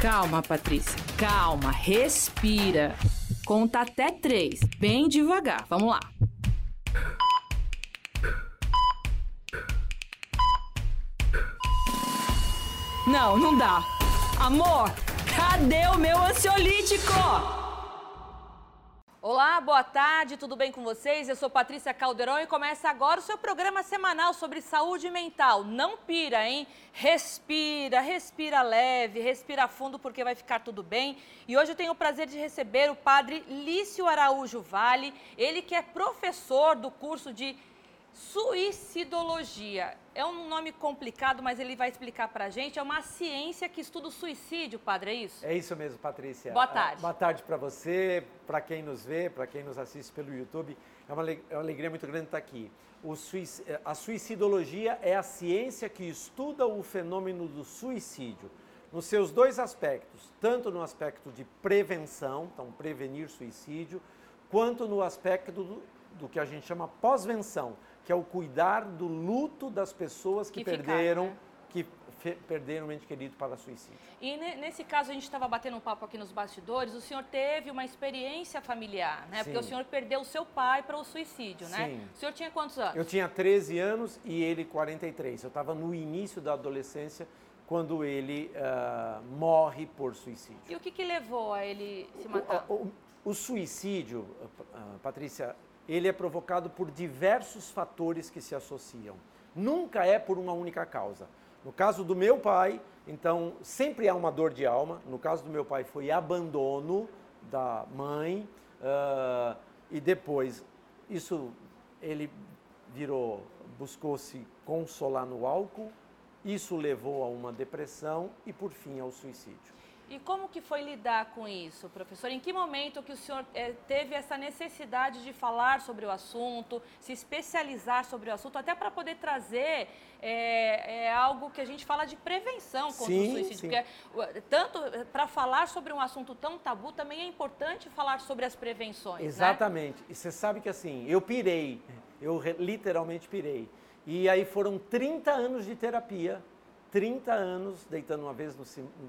Calma, Patrícia. Calma, respira. Conta até três, bem devagar. Vamos lá. Não, não dá. Amor, cadê o meu ansiolítico? Olá, boa tarde, tudo bem com vocês? Eu sou Patrícia Caldeirão e começa agora o seu programa semanal sobre saúde mental. Não pira, hein? Respira, respira leve, respira fundo porque vai ficar tudo bem. E hoje eu tenho o prazer de receber o padre Lício Araújo Vale, ele que é professor do curso de Suicidologia. É um nome complicado, mas ele vai explicar para a gente. É uma ciência que estuda o suicídio, padre, é isso? É isso mesmo, Patrícia. Boa tarde. Ah, boa tarde para você, para quem nos vê, para quem nos assiste pelo YouTube. É uma, é uma alegria muito grande estar aqui. Suic... A suicidologia é a ciência que estuda o fenômeno do suicídio nos seus dois aspectos, tanto no aspecto de prevenção, então prevenir suicídio, quanto no aspecto do, do que a gente chama pós-venção, que é o cuidar do luto das pessoas que, que perderam, ficaram, né? que perderam um ente querido para suicídio. E nesse caso a gente estava batendo um papo aqui nos bastidores, o senhor teve uma experiência familiar, né? Sim. Porque o senhor perdeu o seu pai para o suicídio, né? Sim. O senhor tinha quantos anos? Eu tinha 13 anos e ele 43. Eu estava no início da adolescência quando ele uh, morre por suicídio. E o que, que levou a ele se matar? O, o, o suicídio, uh, Patrícia, ele é provocado por diversos fatores que se associam. Nunca é por uma única causa. No caso do meu pai, então sempre há uma dor de alma. No caso do meu pai foi abandono da mãe uh, e depois isso ele virou, buscou se consolar no álcool. Isso levou a uma depressão e por fim ao suicídio. E como que foi lidar com isso, professor? Em que momento que o senhor é, teve essa necessidade de falar sobre o assunto, se especializar sobre o assunto, até para poder trazer é, é, algo que a gente fala de prevenção contra sim, o suicídio? Sim. Porque tanto para falar sobre um assunto tão tabu, também é importante falar sobre as prevenções. Né? Exatamente. Né? E você sabe que assim, eu pirei, eu literalmente pirei. E aí foram 30 anos de terapia 30 anos deitando uma vez no,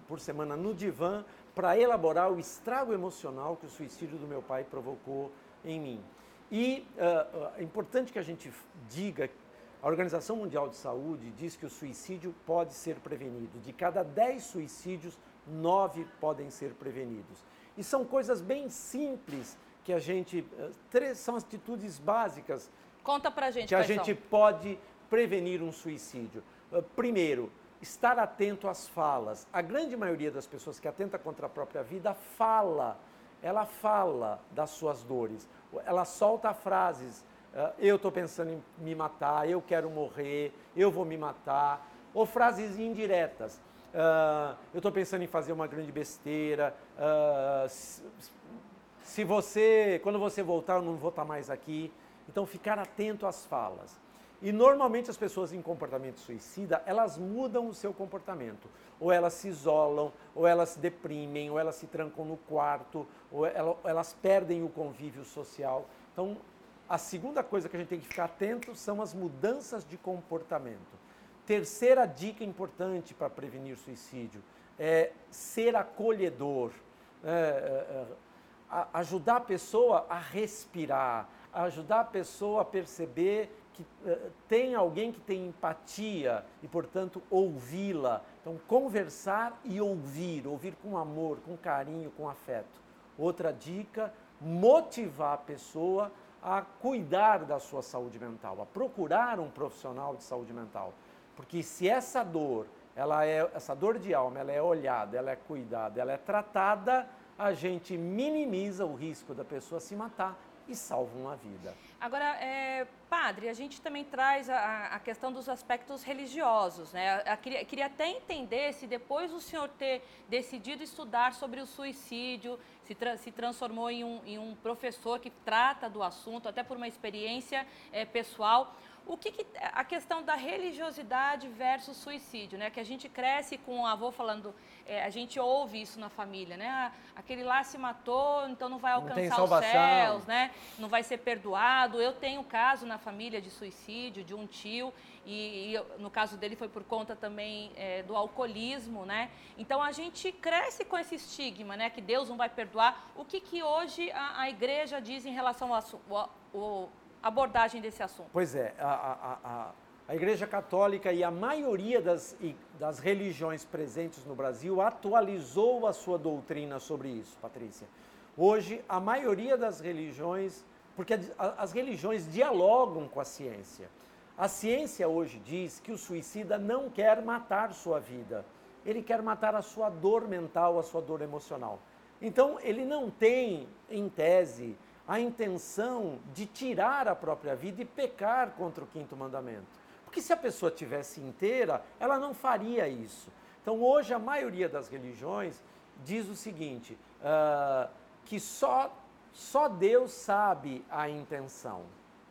por semana no divã para elaborar o estrago emocional que o suicídio do meu pai provocou em mim. E uh, é importante que a gente diga, a Organização Mundial de Saúde diz que o suicídio pode ser prevenido. De cada 10 suicídios, 9 podem ser prevenidos. E são coisas bem simples que a gente. Uh, três são atitudes básicas. Conta pra gente. Que a gente são. pode prevenir um suicídio. Primeiro, estar atento às falas. A grande maioria das pessoas que atenta contra a própria vida fala, ela fala das suas dores, ela solta frases. Uh, eu estou pensando em me matar, eu quero morrer, eu vou me matar, ou frases indiretas. Uh, eu estou pensando em fazer uma grande besteira. Uh, se, você, quando você voltar, eu não vou estar mais aqui. Então, ficar atento às falas. E normalmente as pessoas em comportamento suicida, elas mudam o seu comportamento. Ou elas se isolam, ou elas se deprimem, ou elas se trancam no quarto, ou elas perdem o convívio social. Então, a segunda coisa que a gente tem que ficar atento são as mudanças de comportamento. Terceira dica importante para prevenir suicídio é ser acolhedor, é, é, é ajudar a pessoa a respirar, ajudar a pessoa a perceber que uh, tem alguém que tem empatia e, portanto, ouvi-la. Então, conversar e ouvir, ouvir com amor, com carinho, com afeto. Outra dica, motivar a pessoa a cuidar da sua saúde mental, a procurar um profissional de saúde mental. Porque se essa dor, ela é essa dor de alma, ela é olhada, ela é cuidada, ela é tratada, a gente minimiza o risco da pessoa se matar e salvam uma vida. Agora, é, padre, a gente também traz a, a, questão dos aspectos religiosos, né? Eu queria, queria até entender se depois do senhor ter decidido estudar sobre o suicídio, se, tra se transformou em um, em um, professor que trata do assunto, até por uma experiência é, pessoal, o que, que, a questão da religiosidade versus suicídio, né? Que a gente cresce com o avô falando, é, a gente ouve isso na família, né? Ah, aquele lá se matou, então não vai alcançar não os céus, né? Não vai ser perdoado. Eu tenho caso na família de suicídio de um tio e, e no caso dele foi por conta também é, do alcoolismo, né? Então a gente cresce com esse estigma, né? Que Deus não vai perdoar. O que que hoje a, a igreja diz em relação ao, ao abordagem desse assunto? Pois é, a, a, a, a Igreja Católica e a maioria das, das religiões presentes no Brasil atualizou a sua doutrina sobre isso, Patrícia. Hoje, a maioria das religiões, porque as religiões dialogam com a ciência. A ciência hoje diz que o suicida não quer matar sua vida, ele quer matar a sua dor mental, a sua dor emocional. Então, ele não tem, em tese, a intenção de tirar a própria vida e pecar contra o quinto mandamento. Porque se a pessoa tivesse inteira, ela não faria isso. Então hoje a maioria das religiões diz o seguinte, uh, que só, só Deus sabe a intenção,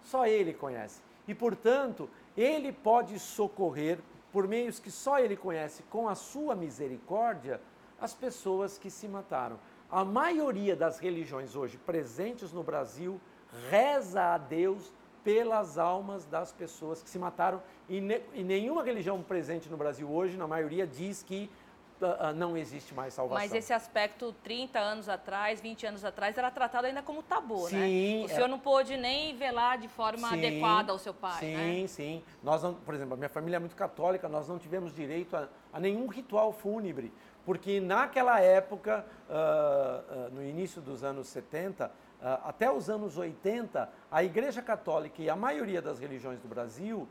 só Ele conhece. E portanto, Ele pode socorrer, por meios que só Ele conhece, com a sua misericórdia, as pessoas que se mataram. A maioria das religiões hoje presentes no Brasil reza a Deus pelas almas das pessoas que se mataram. E, ne, e nenhuma religião presente no Brasil hoje, na maioria, diz que não existe mais salvação. Mas esse aspecto, 30 anos atrás, 20 anos atrás, era tratado ainda como tabu, sim, né? O é... senhor não pôde nem velar de forma sim, adequada ao seu pai, sim, né? Sim, sim. Nós, não, por exemplo, a minha família é muito católica, nós não tivemos direito a, a nenhum ritual fúnebre porque naquela época, uh, uh, no início dos anos 70, uh, até os anos 80, a Igreja Católica e a maioria das religiões do Brasil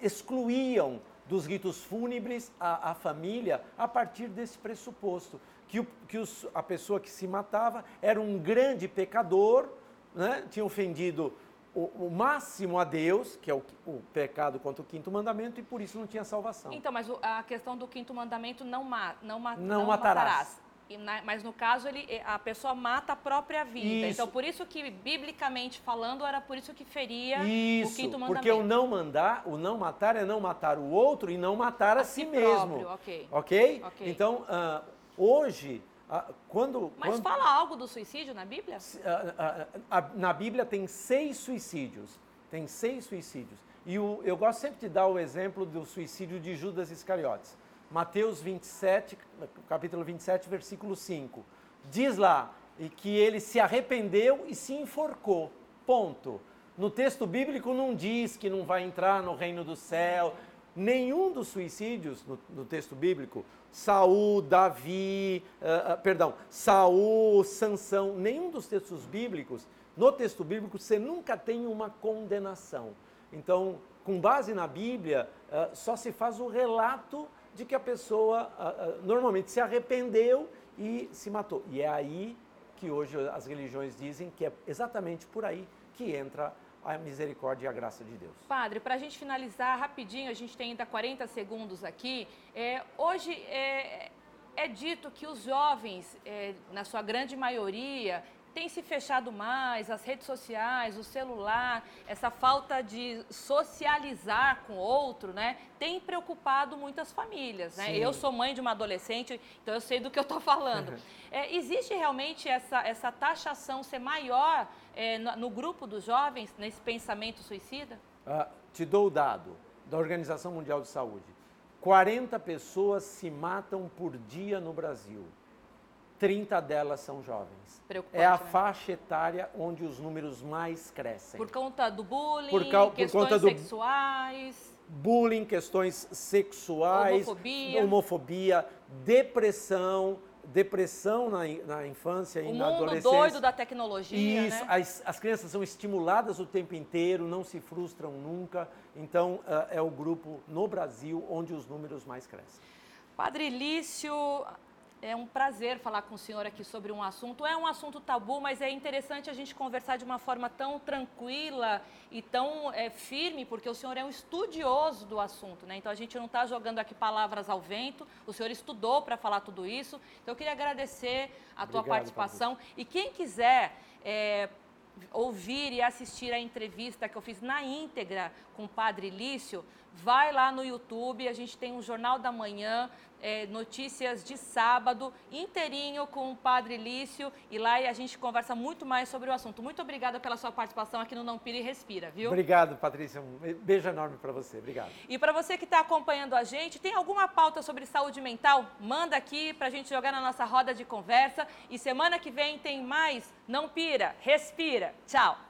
excluíam dos ritos fúnebres a, a, família a partir desse pressuposto, que, o, que os, a pessoa que se matava era um grande pecador, né, tinha ofendido o, o, máximo a Deus, que é o, o, pecado contra o quinto mandamento, e por isso não tinha salvação. Então, mas a questão do quinto mandamento não, ma, não, ma, não, não matarás. matarás. Na, mas no caso ele, a pessoa mata a própria vida. Isso. Então por isso que biblicamente falando era por isso que feria isso, o quinto mandamento. Porque o não mandar, o não matar é não matar o outro e não matar a, a si, si mesmo. Ok. Ok? okay. Então uh, hoje ah, quando, Mas quando... fala algo do suicídio na Bíblia? Ah, na Bíblia tem seis suicídios. Tem seis suicídios. E o, eu gosto sempre de dar o exemplo do suicídio de Judas Iscariotes. Mateus 27, capítulo 27, versículo 5. Diz lá que ele se arrependeu e se enforcou. Ponto. No texto bíblico não diz que não vai entrar no reino do céu. Nenhum dos suicídios no, no texto bíblico Saul, Davi, uh, uh, perdão, Saul, Sansão, nenhum dos textos bíblicos, no texto bíblico você nunca tem uma condenação. Então, com base na Bíblia, uh, só se faz o relato de que a pessoa normalmente se arrependeu e se matou. E é aí que hoje as religiões dizem que é exatamente por aí que entra a misericórdia e a graça de Deus. Padre, para a gente finalizar rapidinho, a gente tem ainda 40 segundos aqui. É, hoje é, é, dito que os jovens, é, na sua grande maioria, tem se fechado mais, as redes sociais, o celular, essa falta de socializar com o outro, né, tem preocupado muitas famílias, né? Eu sou mãe de uma adolescente, então eu sei do que eu estou falando. É, existe realmente essa, essa taxação ser maior é, no, no, grupo dos jovens, nesse pensamento suicida? Ah, te dou o dado da Organização Mundial de Saúde. 40 pessoas se matam por dia no Brasil. 30 delas são jovens. É a né? faixa etária onde os números mais crescem. Por conta do bullying, por, por questões do sexuais. Bullying, questões sexuais, homofobia, homofobia depressão, depressão na, na infância e o na adolescência. O mundo doido da tecnologia, Isso, né? as, as crianças são estimuladas o tempo inteiro, não se frustram nunca. Então, uh, é o grupo no Brasil onde os números mais crescem. Padre Lício, É um prazer falar com o senhor aqui sobre um assunto. É um assunto tabu, mas é interessante a gente conversar de uma forma tão tranquila e tão é, firme, porque o senhor é um estudioso do assunto, né? Então a gente não está jogando aqui palavras ao vento. O senhor estudou para falar tudo isso. Então eu queria agradecer a tua Obrigado, participação. E quem quiser é, ouvir e assistir a entrevista que eu fiz na íntegra com o Padre Lício, vai lá no YouTube, a gente tem um Jornal da Manhã, é, notícias de sábado, inteirinho com o Padre Lício, e lá a gente conversa muito mais sobre o assunto. Muito obrigada pela sua participação aqui no Não Pira e Respira, viu? Obrigado, Patrícia. Um beijo enorme para você. Obrigado. E para você que está acompanhando a gente, tem alguma pauta sobre saúde mental? Manda aqui para a gente jogar na nossa roda de conversa. E semana que vem tem mais Não Pira, Respira. Tchau!